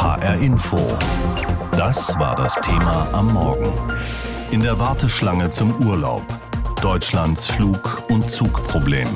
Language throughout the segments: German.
HR Info. Das war das Thema am Morgen. In der Warteschlange zum Urlaub. Deutschlands Flug- und Zugproblem.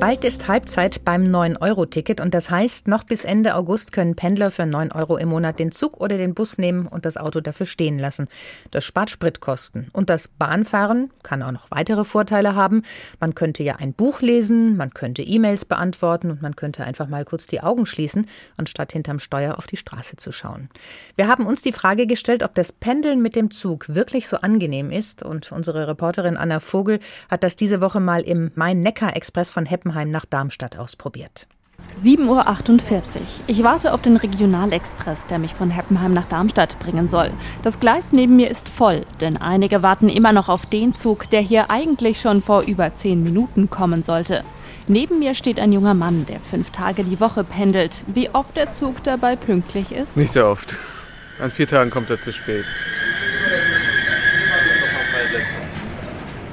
Bald ist Halbzeit beim 9-Euro-Ticket und das heißt, noch bis Ende August können Pendler für 9 Euro im Monat den Zug oder den Bus nehmen und das Auto dafür stehen lassen. Das spart Spritkosten. Und das Bahnfahren kann auch noch weitere Vorteile haben. Man könnte ja ein Buch lesen, man könnte E-Mails beantworten und man könnte einfach mal kurz die Augen schließen, anstatt hinterm Steuer auf die Straße zu schauen. Wir haben uns die Frage gestellt, ob das Pendeln mit dem Zug wirklich so angenehm ist und unsere Reporterin Anna Vogel hat das diese Woche mal im Main-Neckar-Express von Heppenheim Heppenheim nach Darmstadt ausprobiert. 7.48 Uhr. Ich warte auf den Regionalexpress, der mich von Heppenheim nach Darmstadt bringen soll. Das Gleis neben mir ist voll, denn einige warten immer noch auf den Zug, der hier eigentlich schon vor über zehn Minuten kommen sollte. Neben mir steht ein junger Mann, der fünf Tage die Woche pendelt. Wie oft der Zug dabei pünktlich ist? Nicht sehr oft. An vier Tagen kommt er zu spät.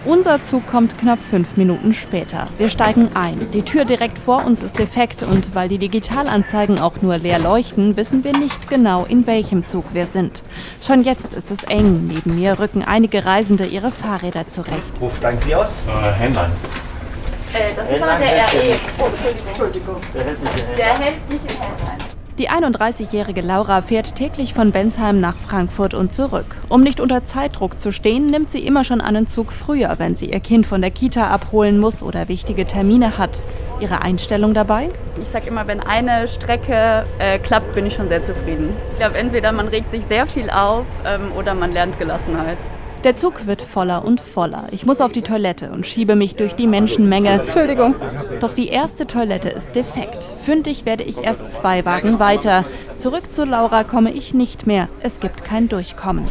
Unser Zug kommt knapp fünf Minuten später. Wir steigen ein. Die Tür direkt vor uns ist defekt und weil die Digitalanzeigen auch nur leer leuchten, wissen wir nicht genau, in welchem Zug wir sind. Schon jetzt ist es eng. Neben mir rücken einige Reisende ihre Fahrräder zurecht. Wo steigen Sie aus? Äh, Händlein. Äh, das ist aber der RE. Oh, Entschuldigung. Der hält mich in Der hält mich in Händlein. Die 31-jährige Laura fährt täglich von Bensheim nach Frankfurt und zurück. Um nicht unter Zeitdruck zu stehen, nimmt sie immer schon einen Zug früher, wenn sie ihr Kind von der Kita abholen muss oder wichtige Termine hat. Ihre Einstellung dabei? Ich sage immer, wenn eine Strecke äh, klappt, bin ich schon sehr zufrieden. Ich glaube, entweder man regt sich sehr viel auf ähm, oder man lernt Gelassenheit. Der Zug wird voller und voller. Ich muss auf die Toilette und schiebe mich durch die Menschenmenge. Entschuldigung. Doch die erste Toilette ist defekt. Fündig werde ich erst zwei Wagen weiter. Zurück zu Laura komme ich nicht mehr. Es gibt kein Durchkommen.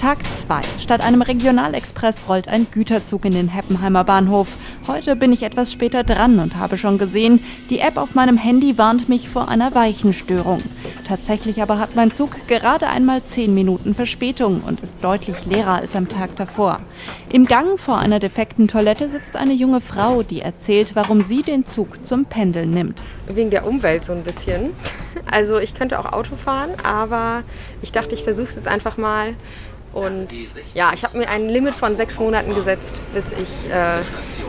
Tag 2. Statt einem Regionalexpress rollt ein Güterzug in den Heppenheimer Bahnhof. Heute bin ich etwas später dran und habe schon gesehen, die App auf meinem Handy warnt mich vor einer Weichenstörung. Tatsächlich aber hat mein Zug gerade einmal 10 Minuten Verspätung und ist deutlich leerer als am Tag davor. Im Gang vor einer defekten Toilette sitzt eine junge Frau, die erzählt, warum sie den Zug zum Pendeln nimmt. Wegen der Umwelt so ein bisschen. Also ich könnte auch Auto fahren, aber ich dachte, ich versuche es jetzt einfach mal und ja, ich habe mir ein Limit von sechs Monaten gesetzt, bis ich äh,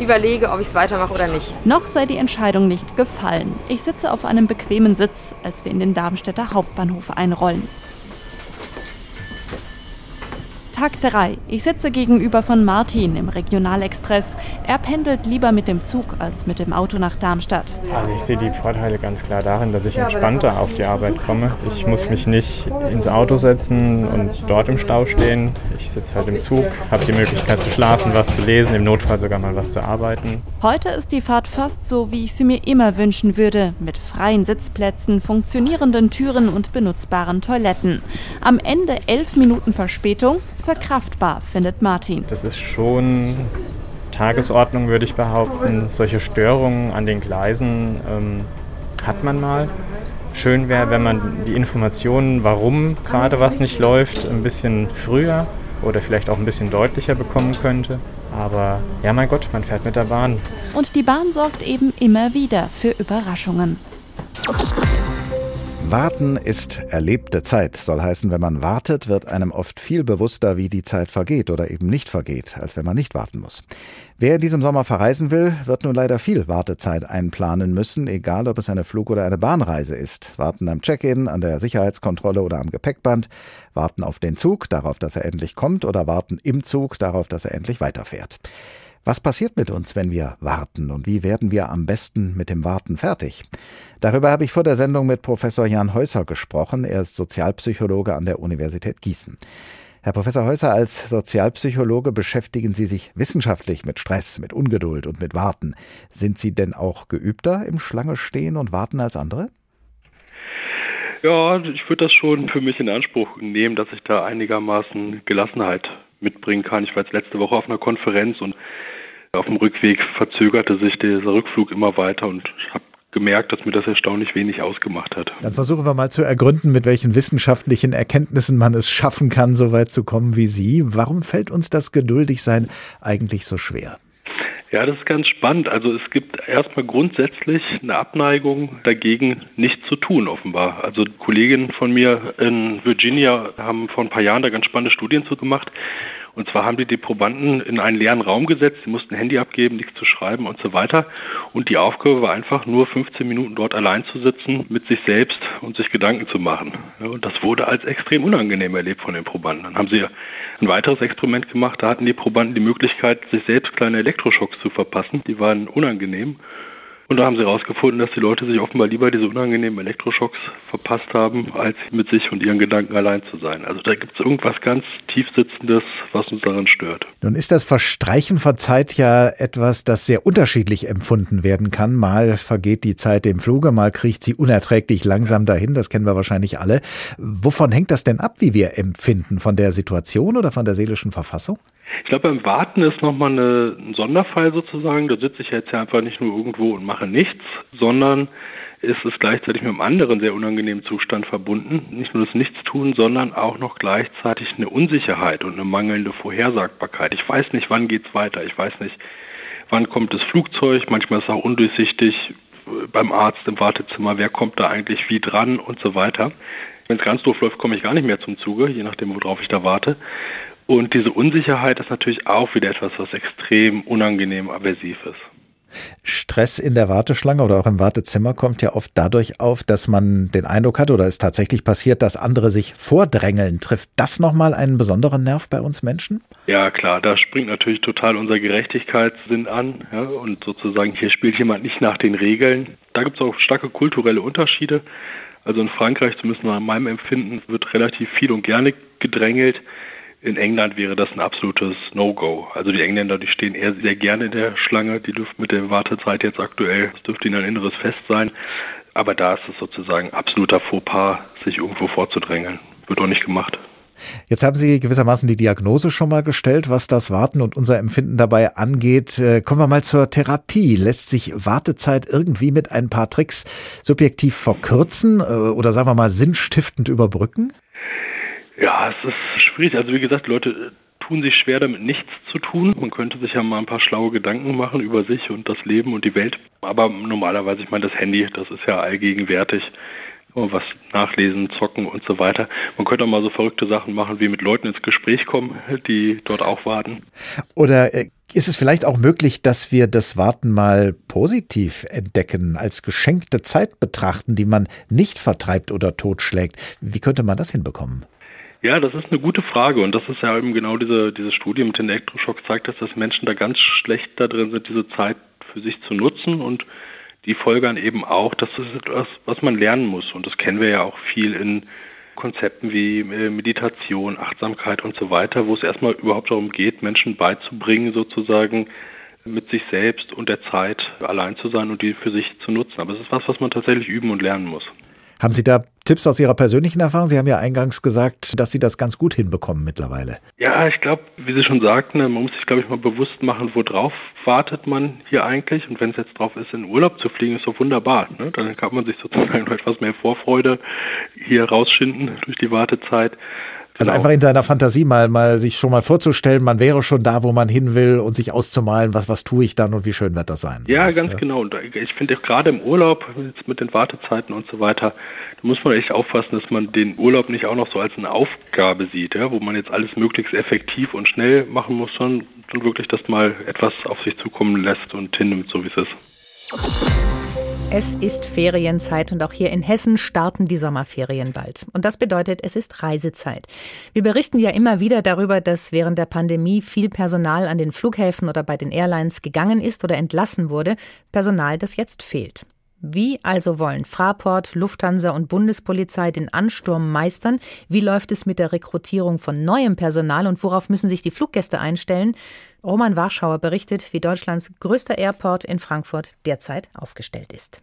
überlege, ob ich es weitermache oder nicht. Noch sei die Entscheidung nicht gefallen. Ich sitze auf einem bequemen Sitz, als wir in den Darmstädter Hauptbahnhof einrollen. Tag 3. Ich sitze gegenüber von Martin im Regionalexpress. Er pendelt lieber mit dem Zug als mit dem Auto nach Darmstadt. Also ich sehe die Vorteile ganz klar darin, dass ich entspannter auf die Arbeit komme. Ich muss mich nicht ins Auto setzen und dort im Stau stehen. Ich sitze halt im Zug, habe die Möglichkeit zu schlafen, was zu lesen, im Notfall sogar mal was zu arbeiten. Heute ist die Fahrt fast so, wie ich sie mir immer wünschen würde, mit freien Sitzplätzen, funktionierenden Türen und benutzbaren Toiletten. Am Ende elf Minuten Verspätung, verkraftbar, findet Martin. Das ist schon Tagesordnung, würde ich behaupten. Solche Störungen an den Gleisen ähm, hat man mal. Schön wäre, wenn man die Informationen, warum gerade was nicht läuft, ein bisschen früher oder vielleicht auch ein bisschen deutlicher bekommen könnte. Aber ja, mein Gott, man fährt mit der Bahn. Und die Bahn sorgt eben immer wieder für Überraschungen. Warten ist erlebte Zeit, soll heißen, wenn man wartet, wird einem oft viel bewusster, wie die Zeit vergeht oder eben nicht vergeht, als wenn man nicht warten muss. Wer in diesem Sommer verreisen will, wird nun leider viel Wartezeit einplanen müssen, egal ob es eine Flug- oder eine Bahnreise ist. Warten am Check-in, an der Sicherheitskontrolle oder am Gepäckband, warten auf den Zug, darauf, dass er endlich kommt, oder warten im Zug, darauf, dass er endlich weiterfährt. Was passiert mit uns, wenn wir warten und wie werden wir am besten mit dem Warten fertig? Darüber habe ich vor der Sendung mit Professor Jan Häuser gesprochen. Er ist Sozialpsychologe an der Universität Gießen. Herr Professor Häuser, als Sozialpsychologe beschäftigen Sie sich wissenschaftlich mit Stress, mit Ungeduld und mit Warten. Sind Sie denn auch geübter im Schlange stehen und warten als andere? Ja, ich würde das schon für mich in Anspruch nehmen, dass ich da einigermaßen Gelassenheit mitbringen kann. Ich war jetzt letzte Woche auf einer Konferenz und auf dem Rückweg verzögerte sich dieser Rückflug immer weiter und ich habe gemerkt, dass mir das erstaunlich wenig ausgemacht hat. Dann versuchen wir mal zu ergründen, mit welchen wissenschaftlichen Erkenntnissen man es schaffen kann, so weit zu kommen wie Sie. Warum fällt uns das Geduldigsein eigentlich so schwer? Ja, das ist ganz spannend. Also es gibt erstmal grundsätzlich eine Abneigung dagegen, nichts zu tun, offenbar. Also Kolleginnen von mir in Virginia haben vor ein paar Jahren da ganz spannende Studien zu gemacht. Und zwar haben die die Probanden in einen leeren Raum gesetzt, sie mussten Handy abgeben, nichts zu schreiben und so weiter. Und die Aufgabe war einfach nur 15 Minuten dort allein zu sitzen, mit sich selbst und sich Gedanken zu machen. Und das wurde als extrem unangenehm erlebt von den Probanden. Dann haben sie ein weiteres Experiment gemacht, da hatten die Probanden die Möglichkeit, sich selbst kleine Elektroschocks zu verpassen. Die waren unangenehm. Und da haben sie herausgefunden, dass die Leute sich offenbar lieber diese unangenehmen Elektroschocks verpasst haben, als mit sich und ihren Gedanken allein zu sein. Also da gibt es irgendwas ganz tiefsitzendes, was uns daran stört. Nun ist das Verstreichen von Zeit ja etwas, das sehr unterschiedlich empfunden werden kann. Mal vergeht die Zeit im Fluge, mal kriecht sie unerträglich langsam dahin. Das kennen wir wahrscheinlich alle. Wovon hängt das denn ab, wie wir empfinden? Von der Situation oder von der seelischen Verfassung? Ich glaube, beim Warten ist nochmal eine, ein Sonderfall sozusagen. Da sitze ich jetzt ja einfach nicht nur irgendwo und mache nichts, sondern ist es gleichzeitig mit einem anderen sehr unangenehmen Zustand verbunden. Nicht nur das Nichtstun, sondern auch noch gleichzeitig eine Unsicherheit und eine mangelnde Vorhersagbarkeit. Ich weiß nicht, wann geht's weiter. Ich weiß nicht, wann kommt das Flugzeug. Manchmal ist es auch undurchsichtig beim Arzt im Wartezimmer, wer kommt da eigentlich wie dran und so weiter. Wenn es ganz doof läuft, komme ich gar nicht mehr zum Zuge, je nachdem, worauf ich da warte. Und diese Unsicherheit ist natürlich auch wieder etwas, was extrem unangenehm aversiv ist. Stress in der Warteschlange oder auch im Wartezimmer kommt ja oft dadurch auf, dass man den Eindruck hat oder es tatsächlich passiert, dass andere sich vordrängeln. Trifft das nochmal einen besonderen Nerv bei uns Menschen? Ja, klar, da springt natürlich total unser Gerechtigkeitssinn an. Ja, und sozusagen, hier spielt jemand nicht nach den Regeln. Da gibt es auch starke kulturelle Unterschiede. Also in Frankreich, zumindest nach meinem Empfinden, wird relativ viel und gerne gedrängelt. In England wäre das ein absolutes No-Go. Also die Engländer, die stehen eher sehr gerne in der Schlange. Die dürften mit der Wartezeit jetzt aktuell, das dürfte ihnen ein inneres Fest sein. Aber da ist es sozusagen absoluter Fauxpas, sich irgendwo vorzudrängeln. Wird auch nicht gemacht. Jetzt haben Sie gewissermaßen die Diagnose schon mal gestellt, was das Warten und unser Empfinden dabei angeht. Äh, kommen wir mal zur Therapie. Lässt sich Wartezeit irgendwie mit ein paar Tricks subjektiv verkürzen äh, oder sagen wir mal sinnstiftend überbrücken? Ja, es ist schwierig. Also wie gesagt, Leute tun sich schwer damit nichts zu tun. Man könnte sich ja mal ein paar schlaue Gedanken machen über sich und das Leben und die Welt. Aber normalerweise, ich meine, das Handy, das ist ja allgegenwärtig. Was nachlesen, zocken und so weiter. Man könnte auch mal so verrückte Sachen machen, wie mit Leuten ins Gespräch kommen, die dort auch warten. Oder äh, ist es vielleicht auch möglich, dass wir das Warten mal positiv entdecken, als geschenkte Zeit betrachten, die man nicht vertreibt oder totschlägt? Wie könnte man das hinbekommen? Ja, das ist eine gute Frage und das ist ja eben genau diese, diese Studie mit den Elektroschocks zeigt, dass das Menschen da ganz schlecht da drin sind, diese Zeit für sich zu nutzen und die folgern eben auch, dass das ist etwas, was man lernen muss und das kennen wir ja auch viel in Konzepten wie äh, Meditation, Achtsamkeit und so weiter, wo es erstmal überhaupt darum geht, Menschen beizubringen, sozusagen mit sich selbst und der Zeit allein zu sein und die für sich zu nutzen. Aber es ist was, was man tatsächlich üben und lernen muss. Haben Sie da Tipps aus Ihrer persönlichen Erfahrung? Sie haben ja eingangs gesagt, dass Sie das ganz gut hinbekommen mittlerweile. Ja, ich glaube, wie Sie schon sagten, man muss sich, glaube ich, mal bewusst machen, worauf wartet man hier eigentlich. Und wenn es jetzt drauf ist, in Urlaub zu fliegen, ist doch wunderbar. Ne? Dann kann man sich sozusagen noch etwas mehr Vorfreude hier rausschinden durch die Wartezeit. Also genau. einfach in seiner Fantasie mal, mal sich schon mal vorzustellen, man wäre schon da, wo man hin will und sich auszumalen, was, was tue ich dann und wie schön wird das sein. Ja, ganz ja. genau. Und ich finde gerade im Urlaub, jetzt mit den Wartezeiten und so weiter, da muss man echt aufpassen, dass man den Urlaub nicht auch noch so als eine Aufgabe sieht, ja, wo man jetzt alles möglichst effektiv und schnell machen muss, sondern wirklich das mal etwas auf sich zukommen lässt und hinnimmt, so wie es ist. Es ist Ferienzeit und auch hier in Hessen starten die Sommerferien bald. Und das bedeutet, es ist Reisezeit. Wir berichten ja immer wieder darüber, dass während der Pandemie viel Personal an den Flughäfen oder bei den Airlines gegangen ist oder entlassen wurde. Personal, das jetzt fehlt. Wie also wollen Fraport, Lufthansa und Bundespolizei den Ansturm meistern? Wie läuft es mit der Rekrutierung von neuem Personal und worauf müssen sich die Fluggäste einstellen? Roman Warschauer berichtet, wie Deutschlands größter Airport in Frankfurt derzeit aufgestellt ist.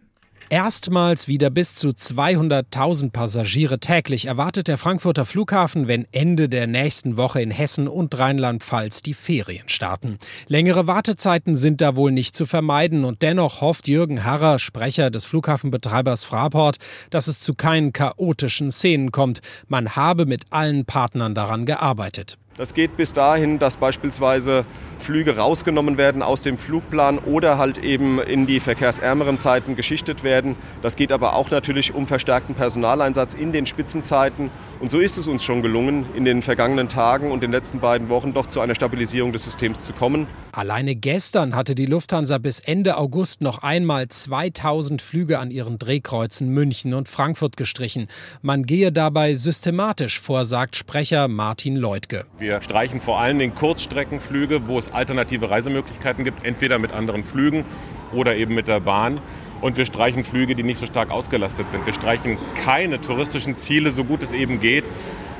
Erstmals wieder bis zu 200.000 Passagiere täglich erwartet der Frankfurter Flughafen, wenn Ende der nächsten Woche in Hessen und Rheinland-Pfalz die Ferien starten. Längere Wartezeiten sind da wohl nicht zu vermeiden und dennoch hofft Jürgen Harrer, Sprecher des Flughafenbetreibers Fraport, dass es zu keinen chaotischen Szenen kommt. Man habe mit allen Partnern daran gearbeitet. Das geht bis dahin, dass beispielsweise Flüge rausgenommen werden aus dem Flugplan oder halt eben in die verkehrsärmeren Zeiten geschichtet werden. Das geht aber auch natürlich um verstärkten Personaleinsatz in den Spitzenzeiten. Und so ist es uns schon gelungen, in den vergangenen Tagen und den letzten beiden Wochen doch zu einer Stabilisierung des Systems zu kommen. Alleine gestern hatte die Lufthansa bis Ende August noch einmal 2000 Flüge an ihren Drehkreuzen München und Frankfurt gestrichen. Man gehe dabei systematisch vor, sagt Sprecher Martin Leutke. Wir streichen vor allen Dingen Kurzstreckenflüge, wo es alternative Reisemöglichkeiten gibt, entweder mit anderen Flügen oder eben mit der Bahn. Und wir streichen Flüge, die nicht so stark ausgelastet sind. Wir streichen keine touristischen Ziele, so gut es eben geht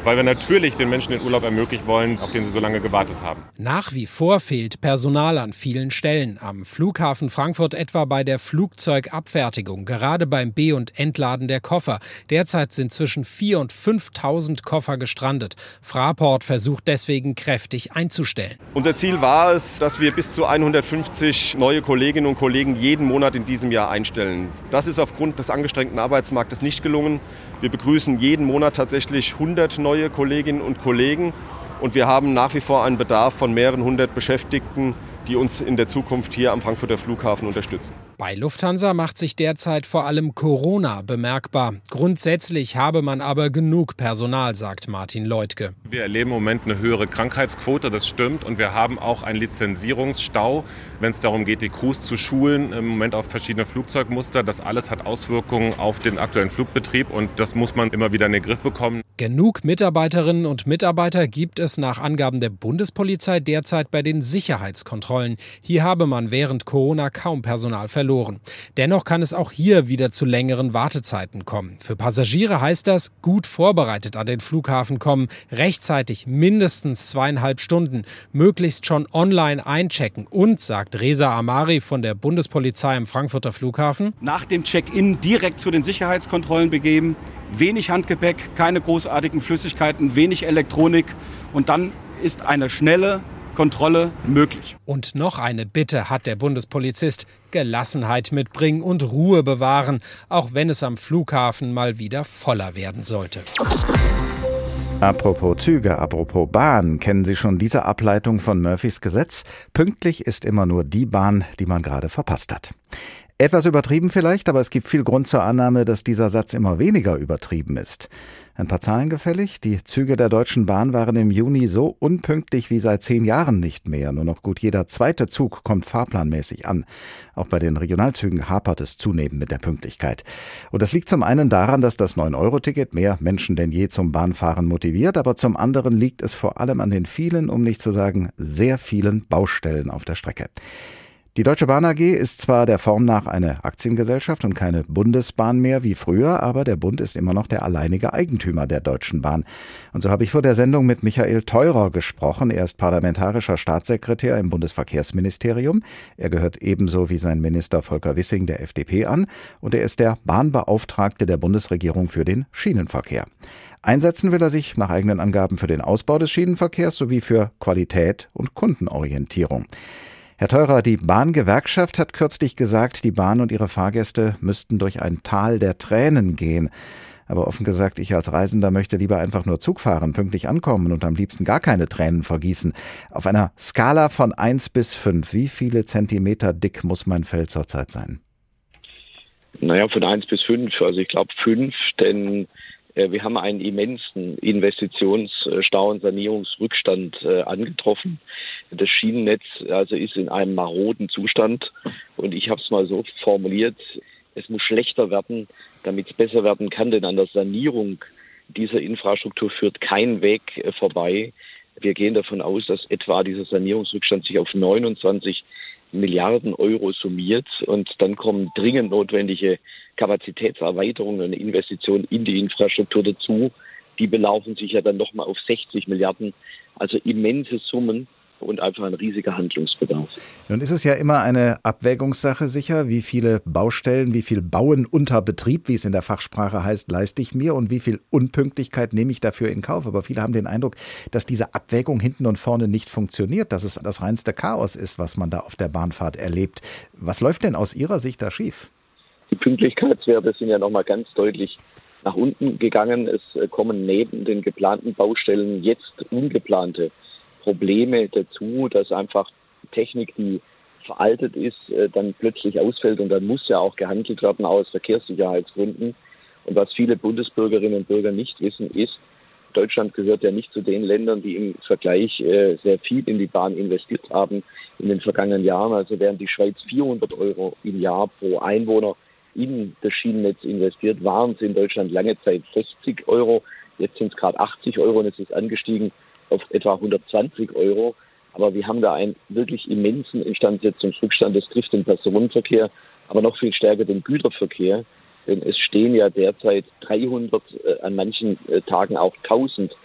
weil wir natürlich den Menschen den Urlaub ermöglichen wollen, auf den sie so lange gewartet haben. Nach wie vor fehlt Personal an vielen Stellen. Am Flughafen Frankfurt etwa bei der Flugzeugabfertigung, gerade beim Be- und Entladen der Koffer. Derzeit sind zwischen 4.000 und 5.000 Koffer gestrandet. Fraport versucht deswegen kräftig einzustellen. Unser Ziel war es, dass wir bis zu 150 neue Kolleginnen und Kollegen jeden Monat in diesem Jahr einstellen. Das ist aufgrund des angestrengten Arbeitsmarktes nicht gelungen. Wir begrüßen jeden Monat tatsächlich 100 neue neue Kolleginnen und Kollegen. Und wir haben nach wie vor einen Bedarf von mehreren hundert Beschäftigten, die uns in der Zukunft hier am Frankfurter Flughafen unterstützen. Bei Lufthansa macht sich derzeit vor allem Corona bemerkbar. Grundsätzlich habe man aber genug Personal, sagt Martin Leutke. Wir erleben im Moment eine höhere Krankheitsquote, das stimmt. Und wir haben auch einen Lizenzierungsstau, wenn es darum geht, die Crews zu schulen, im Moment auf verschiedene Flugzeugmuster. Das alles hat Auswirkungen auf den aktuellen Flugbetrieb und das muss man immer wieder in den Griff bekommen. Genug Mitarbeiterinnen und Mitarbeiter gibt es nach Angaben der Bundespolizei derzeit bei den Sicherheitskontrollen. Hier habe man während Corona kaum Personal verloren verloren. Dennoch kann es auch hier wieder zu längeren Wartezeiten kommen. Für Passagiere heißt das, gut vorbereitet an den Flughafen kommen, rechtzeitig mindestens zweieinhalb Stunden, möglichst schon online einchecken und, sagt Reza Amari von der Bundespolizei im Frankfurter Flughafen, nach dem Check-in direkt zu den Sicherheitskontrollen begeben, wenig Handgepäck, keine großartigen Flüssigkeiten, wenig Elektronik und dann ist eine schnelle Kontrolle möglich. Und noch eine Bitte hat der Bundespolizist. Gelassenheit mitbringen und Ruhe bewahren, auch wenn es am Flughafen mal wieder voller werden sollte. Apropos Züge, apropos Bahn, kennen Sie schon diese Ableitung von Murphys Gesetz? Pünktlich ist immer nur die Bahn, die man gerade verpasst hat. Etwas übertrieben vielleicht, aber es gibt viel Grund zur Annahme, dass dieser Satz immer weniger übertrieben ist. Ein paar Zahlen gefällig. Die Züge der Deutschen Bahn waren im Juni so unpünktlich wie seit zehn Jahren nicht mehr. Nur noch gut jeder zweite Zug kommt fahrplanmäßig an. Auch bei den Regionalzügen hapert es zunehmend mit der Pünktlichkeit. Und das liegt zum einen daran, dass das 9-Euro-Ticket mehr Menschen denn je zum Bahnfahren motiviert, aber zum anderen liegt es vor allem an den vielen, um nicht zu sagen sehr vielen Baustellen auf der Strecke. Die Deutsche Bahn AG ist zwar der Form nach eine Aktiengesellschaft und keine Bundesbahn mehr wie früher, aber der Bund ist immer noch der alleinige Eigentümer der Deutschen Bahn. Und so habe ich vor der Sendung mit Michael Theurer gesprochen. Er ist parlamentarischer Staatssekretär im Bundesverkehrsministerium. Er gehört ebenso wie sein Minister Volker Wissing der FDP an und er ist der Bahnbeauftragte der Bundesregierung für den Schienenverkehr. Einsetzen will er sich nach eigenen Angaben für den Ausbau des Schienenverkehrs sowie für Qualität und Kundenorientierung. Herr Teurer, die Bahngewerkschaft hat kürzlich gesagt, die Bahn und ihre Fahrgäste müssten durch ein Tal der Tränen gehen. Aber offen gesagt, ich als Reisender möchte lieber einfach nur Zug fahren, pünktlich ankommen und am liebsten gar keine Tränen vergießen. Auf einer Skala von eins bis fünf, wie viele Zentimeter dick muss mein Fell zurzeit sein? Naja, von eins bis fünf. Also ich glaube fünf, denn äh, wir haben einen immensen Investitionsstau und Sanierungsrückstand äh, angetroffen. Das Schienennetz also ist in einem maroden Zustand und ich habe es mal so formuliert, es muss schlechter werden, damit es besser werden kann, denn an der Sanierung dieser Infrastruktur führt kein Weg äh, vorbei. Wir gehen davon aus, dass etwa dieser Sanierungsrückstand sich auf 29 Milliarden Euro summiert und dann kommen dringend notwendige Kapazitätserweiterungen und Investitionen in die Infrastruktur dazu. Die belaufen sich ja dann nochmal auf 60 Milliarden, also immense Summen und einfach ein riesiger Handlungsbedarf. Nun ist es ja immer eine Abwägungssache sicher, wie viele Baustellen, wie viel Bauen unter Betrieb, wie es in der Fachsprache heißt, leiste ich mir und wie viel Unpünktlichkeit nehme ich dafür in Kauf. Aber viele haben den Eindruck, dass diese Abwägung hinten und vorne nicht funktioniert, dass es das reinste Chaos ist, was man da auf der Bahnfahrt erlebt. Was läuft denn aus Ihrer Sicht da schief? Die Pünktlichkeitswerte sind ja nochmal ganz deutlich nach unten gegangen. Es kommen neben den geplanten Baustellen jetzt ungeplante Probleme dazu, dass einfach Technik, die veraltet ist, äh, dann plötzlich ausfällt und dann muss ja auch gehandelt werden aus Verkehrssicherheitsgründen. Und was viele Bundesbürgerinnen und Bürger nicht wissen, ist, Deutschland gehört ja nicht zu den Ländern, die im Vergleich äh, sehr viel in die Bahn investiert haben in den vergangenen Jahren. Also während die Schweiz 400 Euro im Jahr pro Einwohner in das Schienennetz investiert, waren es in Deutschland lange Zeit 60 Euro. Jetzt sind es gerade 80 Euro und es ist angestiegen auf etwa 120 Euro. Aber wir haben da einen wirklich immensen Instandsetzungsrückstand. Das trifft den Personenverkehr, aber noch viel stärker den Güterverkehr. Denn es stehen ja derzeit 300, äh, an manchen äh, Tagen auch 1000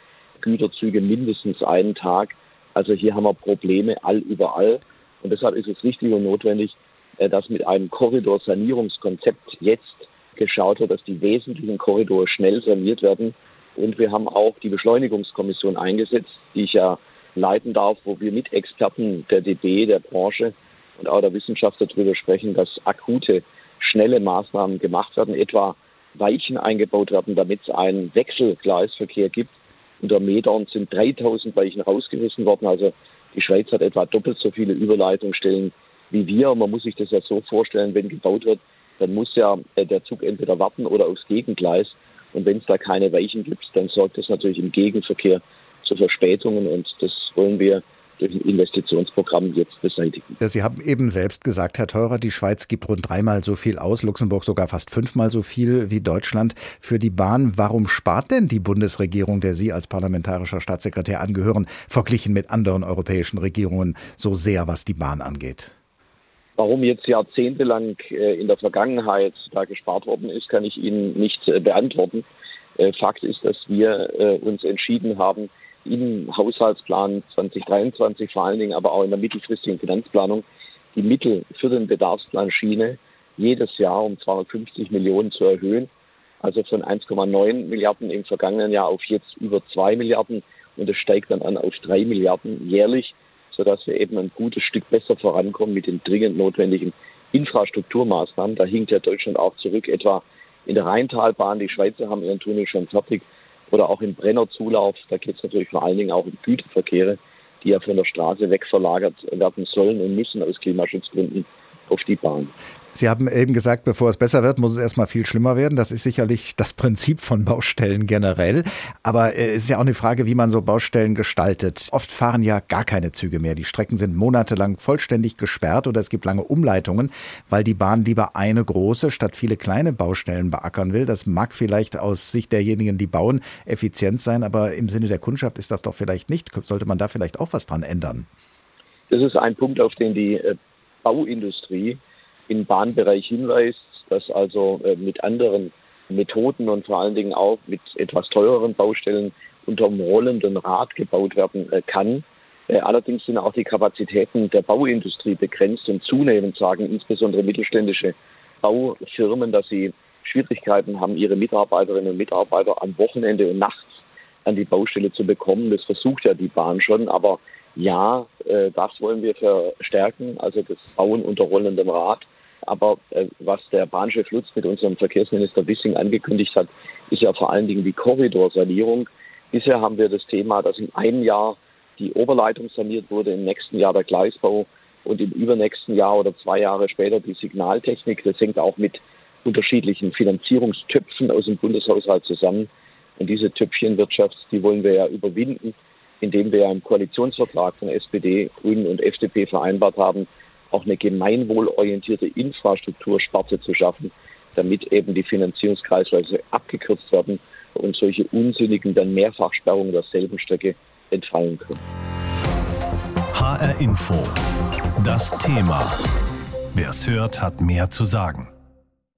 Güterzüge mindestens einen Tag. Also hier haben wir Probleme all überall. Und deshalb ist es richtig und notwendig, äh, dass mit einem Korridorsanierungskonzept jetzt geschaut wird, dass die wesentlichen Korridore schnell saniert werden. Und wir haben auch die Beschleunigungskommission eingesetzt, die ich ja leiten darf, wo wir mit Experten der DB, der Branche und auch der Wissenschaft darüber sprechen, dass akute, schnelle Maßnahmen gemacht werden, etwa Weichen eingebaut werden, damit es einen Wechselgleisverkehr gibt. Unter Metern sind 3000 Weichen rausgerissen worden. Also die Schweiz hat etwa doppelt so viele Überleitungsstellen wie wir. Man muss sich das ja so vorstellen, wenn gebaut wird, dann muss ja äh, der Zug entweder warten oder aufs Gegengleis. Und wenn es da keine Weichen gibt, dann sorgt das natürlich im Gegenverkehr zu Verspätungen und das wollen wir durch ein Investitionsprogramm jetzt beseitigen. Sie haben eben selbst gesagt, Herr Teurer, die Schweiz gibt rund dreimal so viel aus, Luxemburg sogar fast fünfmal so viel wie Deutschland für die Bahn. Warum spart denn die Bundesregierung, der Sie als parlamentarischer Staatssekretär angehören, verglichen mit anderen europäischen Regierungen so sehr, was die Bahn angeht? Warum jetzt jahrzehntelang äh, in der Vergangenheit da gespart worden ist, kann ich Ihnen nicht äh, beantworten. Äh, Fakt ist, dass wir uns entschieden haben, im Haushaltsplan 2023 vor allen Dingen, aber auch in der mittelfristigen Finanzplanung die Mittel für den Bedarfsplan Schiene jedes Jahr um 250 Millionen zu erhöhen. Also von 1,9 Milliarden im vergangenen Jahr auf jetzt über 2 Milliarden und es steigt dann an auf 3 Milliarden jährlich, sodass wir eben ein gutes Stück besser vorankommen mit den dringend notwendigen Infrastrukturmaßnahmen. Da hinkt ja Deutschland auch zurück, etwa in der Rheintalbahn. Die Schweizer haben ihren Tunnel schon fertig oder auch im Brennerzulauf. Da geht es natürlich vor allen Dingen auch um Güterverkehre, die ja von der Straße wegverlagert werden sollen und müssen aus Klimaschutzgründen. Sie haben eben gesagt, bevor es besser wird, muss es erstmal viel schlimmer werden. Das ist sicherlich das Prinzip von Baustellen generell. Aber äh, es ist ja auch eine Frage, wie man so Baustellen gestaltet. Oft fahren ja gar keine Züge mehr. Die Strecken sind monatelang vollständig gesperrt oder es gibt lange Umleitungen, weil die Bahn lieber eine große statt viele kleine Baustellen beackern will. Das mag vielleicht aus Sicht derjenigen, die bauen, effizient sein, aber im Sinne der Kundschaft ist das doch vielleicht nicht. Sollte man da vielleicht auch was dran ändern? Das ist ein Punkt, auf den die äh, Bauindustrie im Bahnbereich hinweist, dass also äh, mit anderen Methoden und vor allen Dingen auch mit etwas teureren Baustellen unterm rollenden Rad gebaut werden äh, kann. Äh, allerdings sind auch die Kapazitäten der Bauindustrie begrenzt und zunehmend sagen insbesondere mittelständische Baufirmen, dass sie Schwierigkeiten haben, ihre Mitarbeiterinnen und Mitarbeiter am Wochenende und nachts an die Baustelle zu bekommen. Das versucht ja die Bahn schon, aber ja, das wollen wir verstärken, also das Bauen unter rollendem Rad. Aber äh, was der Bahnchef Lutz mit unserem Verkehrsminister Wissing angekündigt hat, ist ja vor allen Dingen die Korridorsanierung. Bisher haben wir das Thema, dass in einem Jahr die Oberleitung saniert wurde, im nächsten Jahr der Gleisbau und im übernächsten Jahr oder zwei Jahre später die Signaltechnik. Das hängt auch mit unterschiedlichen Finanzierungstöpfen aus dem Bundeshaushalt zusammen. Und diese Töpfchenwirtschaft, die wollen wir ja überwinden indem wir im Koalitionsvertrag von SPD, Grünen und FDP vereinbart haben, auch eine gemeinwohlorientierte Infrastruktursparte zu schaffen, damit eben die Finanzierungskreisläufe abgekürzt werden und solche unsinnigen dann Mehrfachsperrungen derselben Strecke entfallen können. HR Info. Das Thema. Wer es hört, hat mehr zu sagen.